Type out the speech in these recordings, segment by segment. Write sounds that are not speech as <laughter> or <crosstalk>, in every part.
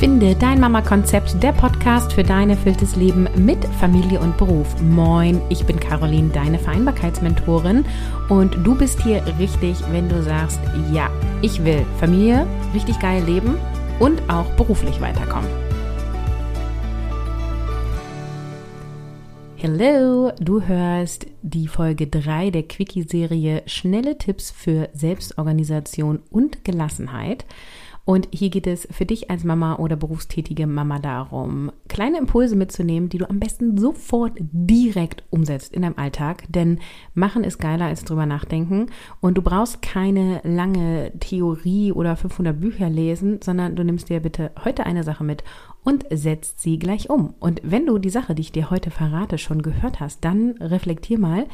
Finde dein Mama-Konzept, der Podcast für dein erfülltes Leben mit Familie und Beruf. Moin, ich bin Caroline, deine Vereinbarkeitsmentorin und du bist hier richtig, wenn du sagst, ja, ich will Familie, richtig geil leben und auch beruflich weiterkommen. Hello, du hörst die Folge 3 der Quickie-Serie Schnelle Tipps für Selbstorganisation und Gelassenheit. Und hier geht es für dich als Mama oder berufstätige Mama darum, kleine Impulse mitzunehmen, die du am besten sofort direkt umsetzt in deinem Alltag. Denn machen ist geiler als drüber nachdenken. Und du brauchst keine lange Theorie oder 500 Bücher lesen, sondern du nimmst dir bitte heute eine Sache mit und setzt sie gleich um. Und wenn du die Sache, die ich dir heute verrate, schon gehört hast, dann reflektier mal,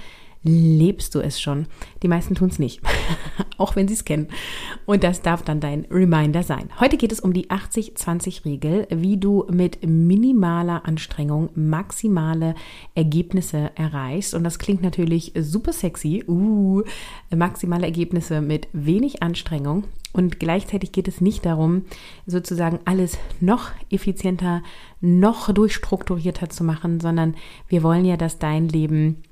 lebst du es schon. Die meisten tun es nicht, <laughs> auch wenn sie es kennen. Und das darf dann dein Reminder sein. Heute geht es um die 80-20-Regel, wie du mit minimaler Anstrengung maximale Ergebnisse erreichst. Und das klingt natürlich super sexy. Uh, maximale Ergebnisse mit wenig Anstrengung. Und gleichzeitig geht es nicht darum, sozusagen alles noch effizienter, noch durchstrukturierter zu machen, sondern wir wollen ja, dass dein Leben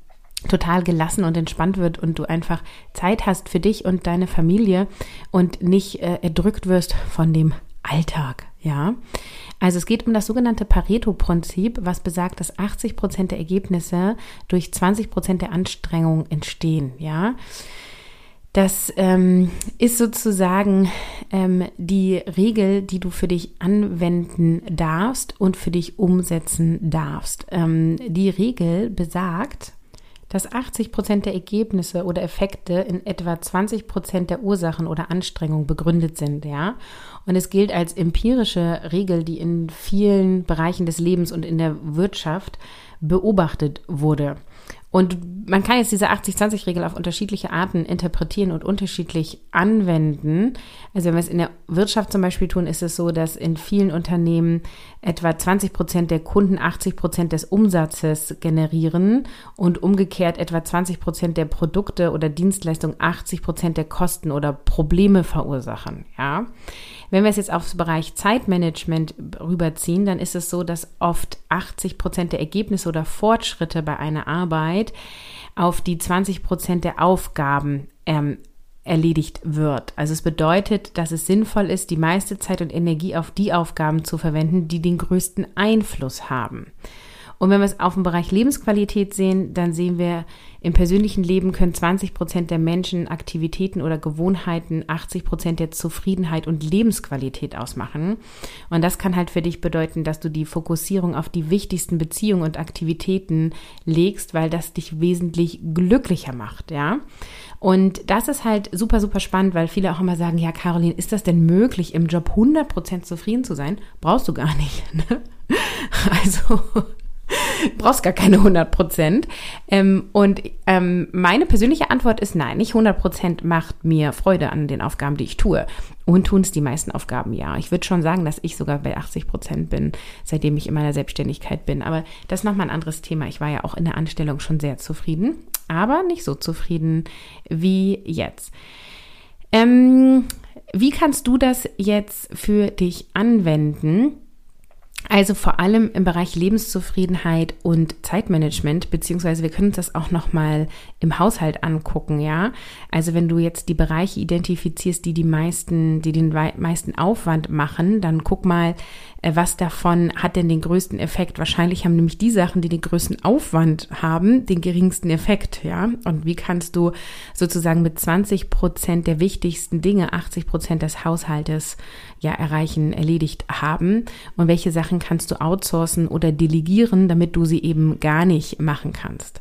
total gelassen und entspannt wird und du einfach Zeit hast für dich und deine Familie und nicht äh, erdrückt wirst von dem Alltag, ja. Also es geht um das sogenannte Pareto-Prinzip, was besagt, dass 80 Prozent der Ergebnisse durch 20 Prozent der Anstrengung entstehen, ja. Das ähm, ist sozusagen ähm, die Regel, die du für dich anwenden darfst und für dich umsetzen darfst. Ähm, die Regel besagt, dass 80 Prozent der Ergebnisse oder Effekte in etwa 20 Prozent der Ursachen oder Anstrengungen begründet sind, ja. Und es gilt als empirische Regel, die in vielen Bereichen des Lebens und in der Wirtschaft beobachtet wurde. Und man kann jetzt diese 80-20-Regel auf unterschiedliche Arten interpretieren und unterschiedlich anwenden. Also wenn wir es in der Wirtschaft zum Beispiel tun, ist es so, dass in vielen Unternehmen etwa 20 Prozent der Kunden 80 Prozent des Umsatzes generieren und umgekehrt etwa 20 Prozent der Produkte oder Dienstleistungen 80 Prozent der Kosten oder Probleme verursachen. Ja. Wenn wir es jetzt aufs Bereich Zeitmanagement rüberziehen, dann ist es so, dass oft 80 Prozent der Ergebnisse oder Fortschritte bei einer Arbeit auf die 20 Prozent der Aufgaben ähm, erledigt wird. Also es bedeutet, dass es sinnvoll ist, die meiste Zeit und Energie auf die Aufgaben zu verwenden, die den größten Einfluss haben. Und wenn wir es auf den Bereich Lebensqualität sehen, dann sehen wir, im persönlichen Leben können 20 Prozent der Menschen Aktivitäten oder Gewohnheiten 80 Prozent der Zufriedenheit und Lebensqualität ausmachen. Und das kann halt für dich bedeuten, dass du die Fokussierung auf die wichtigsten Beziehungen und Aktivitäten legst, weil das dich wesentlich glücklicher macht, ja. Und das ist halt super, super spannend, weil viele auch immer sagen, ja, Caroline, ist das denn möglich, im Job 100 Prozent zufrieden zu sein? Brauchst du gar nicht. <laughs> Ne? Also <laughs> brauchst gar keine 100 Prozent. Ähm, und ähm, meine persönliche Antwort ist nein, nicht 100 Prozent macht mir Freude an den Aufgaben, die ich tue. Und tun es die meisten Aufgaben ja. Ich würde schon sagen, dass ich sogar bei 80 Prozent bin, seitdem ich in meiner Selbstständigkeit bin. Aber das ist nochmal ein anderes Thema. Ich war ja auch in der Anstellung schon sehr zufrieden, aber nicht so zufrieden wie jetzt. Ähm, wie kannst du das jetzt für dich anwenden? Also vor allem im Bereich Lebenszufriedenheit und Zeitmanagement, beziehungsweise wir können uns das auch nochmal im Haushalt angucken, ja. Also wenn du jetzt die Bereiche identifizierst, die die meisten, die den meisten Aufwand machen, dann guck mal, äh, was davon hat denn den größten Effekt? Wahrscheinlich haben nämlich die Sachen, die den größten Aufwand haben, den geringsten Effekt, ja. Und wie kannst du sozusagen mit 20 Prozent der wichtigsten Dinge 80 Prozent des Haushaltes ja erreichen, erledigt haben? Und welche Sachen kannst du outsourcen oder delegieren, damit du sie eben gar nicht machen kannst?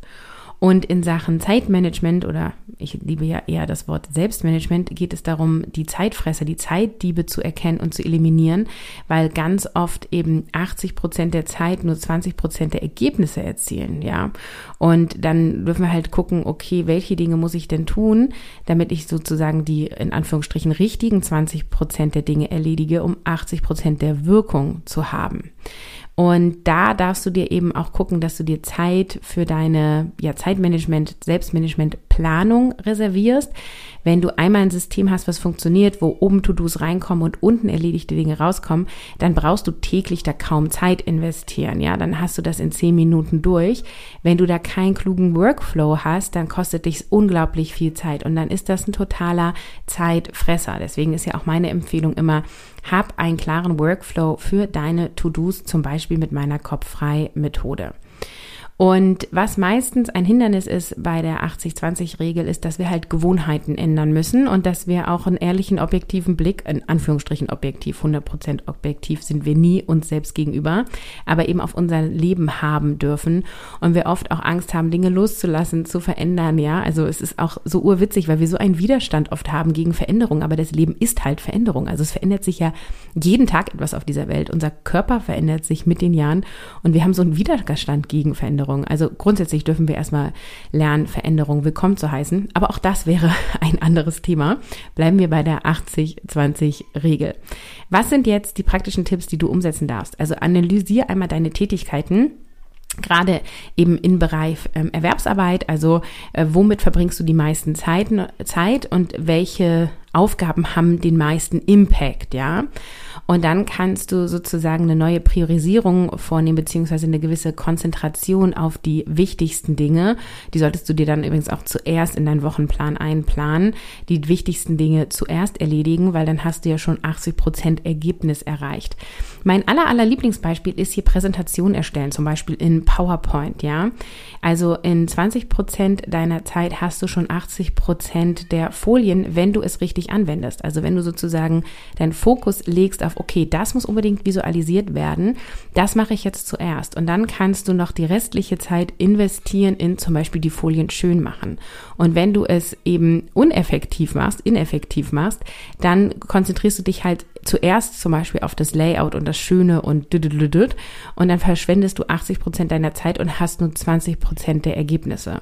Und in Sachen Zeitmanagement oder ich liebe ja eher das Wort Selbstmanagement, geht es darum, die Zeitfresser, die Zeitdiebe zu erkennen und zu eliminieren, weil ganz oft eben 80 Prozent der Zeit nur 20 Prozent der Ergebnisse erzielen, ja. Und dann dürfen wir halt gucken, okay, welche Dinge muss ich denn tun, damit ich sozusagen die in Anführungsstrichen richtigen 20 Prozent der Dinge erledige, um 80 Prozent der Wirkung zu haben. Und da darfst du dir eben auch gucken, dass du dir Zeit für deine ja, Zeitmanagement, Selbstmanagement Planung reservierst. Wenn du einmal ein System hast, was funktioniert, wo oben To-Dos reinkommen und unten erledigte Dinge rauskommen, dann brauchst du täglich da kaum Zeit investieren. Ja, dann hast du das in zehn Minuten durch. Wenn du da keinen klugen Workflow hast, dann kostet dich unglaublich viel Zeit und dann ist das ein totaler Zeitfresser. Deswegen ist ja auch meine Empfehlung immer, hab einen klaren Workflow für deine To-Dos, zum Beispiel mit meiner Kopffrei-Methode. Und was meistens ein Hindernis ist bei der 80-20-Regel, ist, dass wir halt Gewohnheiten ändern müssen und dass wir auch einen ehrlichen, objektiven Blick, in Anführungsstrichen objektiv, 100% objektiv sind wir nie uns selbst gegenüber, aber eben auf unser Leben haben dürfen und wir oft auch Angst haben, Dinge loszulassen, zu verändern, ja. Also es ist auch so urwitzig, weil wir so einen Widerstand oft haben gegen Veränderung, aber das Leben ist halt Veränderung. Also es verändert sich ja jeden Tag etwas auf dieser Welt. Unser Körper verändert sich mit den Jahren und wir haben so einen Widerstand gegen Veränderung. Veränderung. Also grundsätzlich dürfen wir erstmal lernen, Veränderung willkommen zu heißen. Aber auch das wäre <laughs> ein anderes Thema. Bleiben wir bei der 80-20-Regel. Was sind jetzt die praktischen Tipps, die du umsetzen darfst? Also analysiere einmal deine Tätigkeiten gerade eben im Bereich ähm, Erwerbsarbeit, also äh, womit verbringst du die meisten Zeiten, Zeit und welche Aufgaben haben den meisten Impact, ja? Und dann kannst du sozusagen eine neue Priorisierung vornehmen, beziehungsweise eine gewisse Konzentration auf die wichtigsten Dinge. Die solltest du dir dann übrigens auch zuerst in deinen Wochenplan einplanen. Die wichtigsten Dinge zuerst erledigen, weil dann hast du ja schon 80 Prozent Ergebnis erreicht. Mein aller, aller Lieblingsbeispiel ist hier Präsentation erstellen, zum Beispiel in PowerPoint, ja. Also in 20 Prozent deiner Zeit hast du schon 80 Prozent der Folien, wenn du es richtig anwendest. Also wenn du sozusagen deinen Fokus legst auf, okay, das muss unbedingt visualisiert werden, das mache ich jetzt zuerst. Und dann kannst du noch die restliche Zeit investieren in zum Beispiel die Folien schön machen. Und wenn du es eben uneffektiv machst, ineffektiv machst, dann konzentrierst du dich halt zuerst zum Beispiel auf das Layout und das Schöne und und dann verschwendest du 80 Prozent deiner Zeit und hast nur 20 Prozent der Ergebnisse.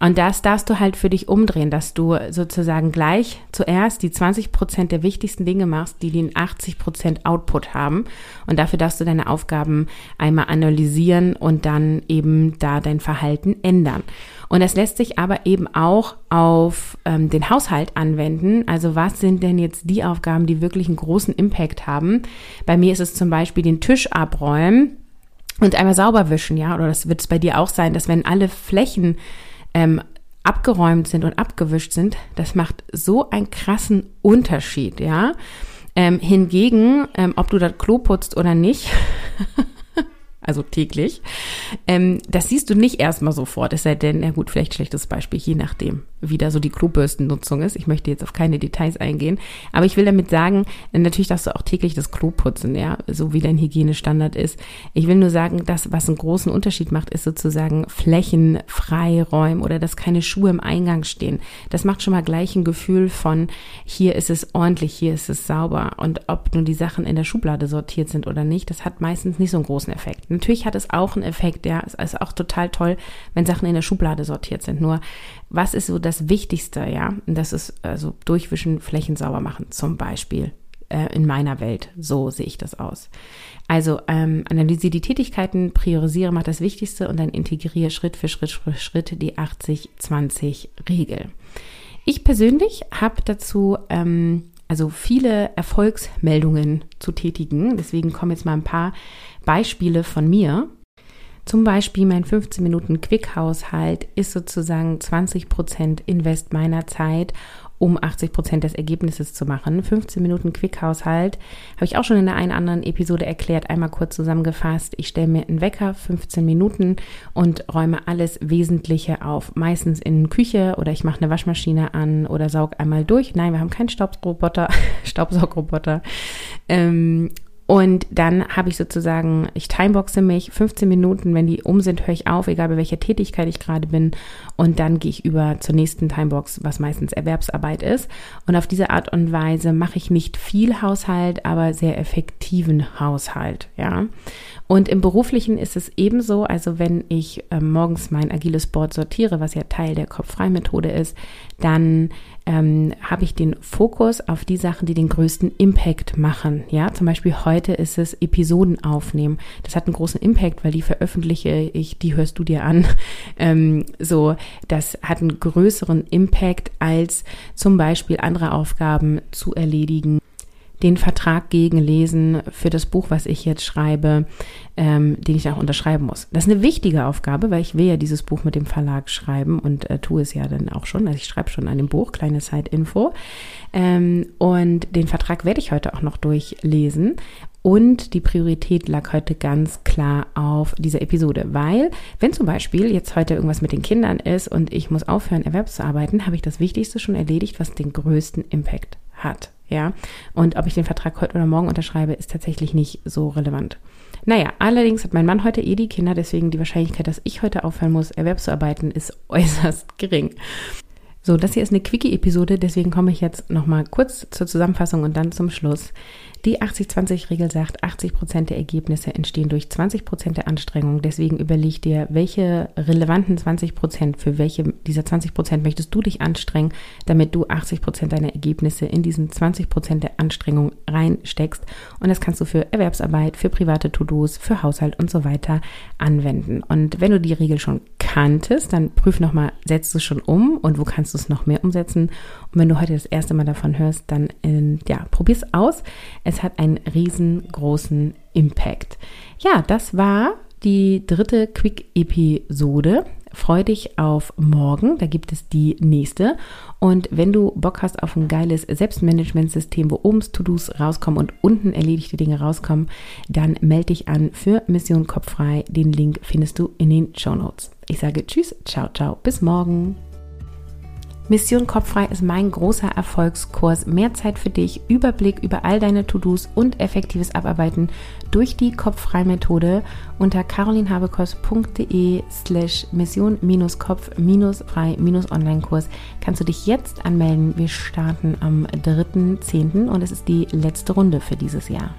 Und das darfst du halt für dich umdrehen, dass du sozusagen gleich zuerst die 20 Prozent der wichtigsten Dinge machst, die den 80 Prozent Output haben. Und dafür darfst du deine Aufgaben einmal analysieren und dann eben da dein Verhalten ändern. Und das lässt sich aber eben auch auf ähm, den Haushalt anwenden. Also was sind denn jetzt die Aufgaben, die wirklich einen großen Impact haben? Bei mir ist es zum Beispiel den Tisch abräumen und einmal sauber wischen, ja. Oder das wird es bei dir auch sein, dass wenn alle Flächen ähm, abgeräumt sind und abgewischt sind, das macht so einen krassen Unterschied, ja. Ähm, hingegen, ähm, ob du das Klo putzt oder nicht, <laughs> also täglich. Ähm, das siehst du nicht erstmal sofort, es sei denn, ja gut, vielleicht schlechtes Beispiel, je nachdem, wie da so die Klobürstennutzung ist. Ich möchte jetzt auf keine Details eingehen, aber ich will damit sagen, natürlich darfst du auch täglich das Klo putzen, ja, so wie dein Hygienestandard ist. Ich will nur sagen, das, was einen großen Unterschied macht, ist sozusagen Flächen freiräumen oder dass keine Schuhe im Eingang stehen. Das macht schon mal gleich ein Gefühl von, hier ist es ordentlich, hier ist es sauber und ob nun die Sachen in der Schublade sortiert sind oder nicht, das hat meistens nicht so einen großen Effekt. Natürlich hat es auch einen Effekt, ja. Es ist auch total toll, wenn Sachen in der Schublade sortiert sind. Nur, was ist so das Wichtigste, ja? Und das ist also durchwischen, Flächen sauber machen, zum Beispiel äh, in meiner Welt. So sehe ich das aus. Also ähm, analysiere die Tätigkeiten, priorisiere, mach das Wichtigste und dann integriere Schritt für Schritt für Schritt die 80-20-Regel. Ich persönlich habe dazu ähm, also viele Erfolgsmeldungen zu tätigen. Deswegen kommen jetzt mal ein paar Beispiele von mir. Zum Beispiel mein 15 Minuten Quick-Haushalt ist sozusagen 20 Prozent Invest meiner Zeit, um 80 Prozent des Ergebnisses zu machen. 15 Minuten Quick-Haushalt habe ich auch schon in der einen anderen Episode erklärt, einmal kurz zusammengefasst. Ich stelle mir einen Wecker, 15 Minuten und räume alles Wesentliche auf. Meistens in Küche oder ich mache eine Waschmaschine an oder saug einmal durch. Nein, wir haben keinen Staubsaugroboter, <laughs> Staubsaugroboter. Ähm, und dann habe ich sozusagen, ich timeboxe mich 15 Minuten, wenn die um sind, höre ich auf, egal bei welcher Tätigkeit ich gerade bin. Und dann gehe ich über zur nächsten Timebox, was meistens Erwerbsarbeit ist. Und auf diese Art und Weise mache ich nicht viel Haushalt, aber sehr effektiven Haushalt, ja. Und im Beruflichen ist es ebenso, also wenn ich äh, morgens mein agiles Board sortiere, was ja Teil der Kopffrei-Methode ist, dann ähm, habe ich den Fokus auf die Sachen, die den größten Impact machen. Ja, zum Beispiel heute ist es Episoden aufnehmen. Das hat einen großen Impact, weil die veröffentliche ich, die hörst du dir an. <laughs> Ähm, so, das hat einen größeren Impact als zum Beispiel andere Aufgaben zu erledigen den Vertrag gegenlesen für das Buch, was ich jetzt schreibe, ähm, den ich auch unterschreiben muss. Das ist eine wichtige Aufgabe, weil ich will ja dieses Buch mit dem Verlag schreiben und äh, tue es ja dann auch schon. Also ich schreibe schon an dem Buch, kleine Side-Info. Ähm, und den Vertrag werde ich heute auch noch durchlesen. Und die Priorität lag heute ganz klar auf dieser Episode, weil wenn zum Beispiel jetzt heute irgendwas mit den Kindern ist und ich muss aufhören, erwerbszuarbeiten, habe ich das Wichtigste schon erledigt, was den größten Impact hat. Ja, und ob ich den Vertrag heute oder morgen unterschreibe, ist tatsächlich nicht so relevant. Naja, allerdings hat mein Mann heute eh die Kinder, deswegen die Wahrscheinlichkeit, dass ich heute aufhören muss, Erwerbszuarbeiten, ist <laughs> äußerst gering. So, das hier ist eine Quickie-Episode, deswegen komme ich jetzt nochmal kurz zur Zusammenfassung und dann zum Schluss. Die 80-20-Regel sagt, 80 Prozent der Ergebnisse entstehen durch 20 Prozent der Anstrengung. Deswegen überleg dir, welche relevanten 20 Prozent, für welche dieser 20 Prozent möchtest du dich anstrengen, damit du 80 Prozent deiner Ergebnisse in diesen 20 Prozent der Anstrengung reinsteckst. Und das kannst du für Erwerbsarbeit, für private To-Dos, für Haushalt und so weiter anwenden. Und wenn du die Regel schon kanntest, dann prüf nochmal, setzt du es schon um und wo kannst du es noch mehr umsetzen? Und wenn du heute das erste Mal davon hörst, dann äh, ja, probier's aus. Es hat einen riesengroßen Impact. Ja, das war die dritte Quick-Episode. Freu dich auf morgen, da gibt es die nächste. Und wenn du Bock hast auf ein geiles Selbstmanagementsystem, wo oben To-Dos rauskommen und unten erledigte Dinge rauskommen, dann melde dich an für Mission Kopffrei. Den Link findest du in den Show Notes. Ich sage Tschüss, ciao, ciao, bis morgen. Mission Kopffrei ist mein großer Erfolgskurs. Mehr Zeit für dich, Überblick über all deine To-Dos und effektives Abarbeiten durch die Kopffrei-Methode unter carolinhabekos.de slash mission-kopf-frei-online-Kurs kannst du dich jetzt anmelden. Wir starten am 3.10. und es ist die letzte Runde für dieses Jahr.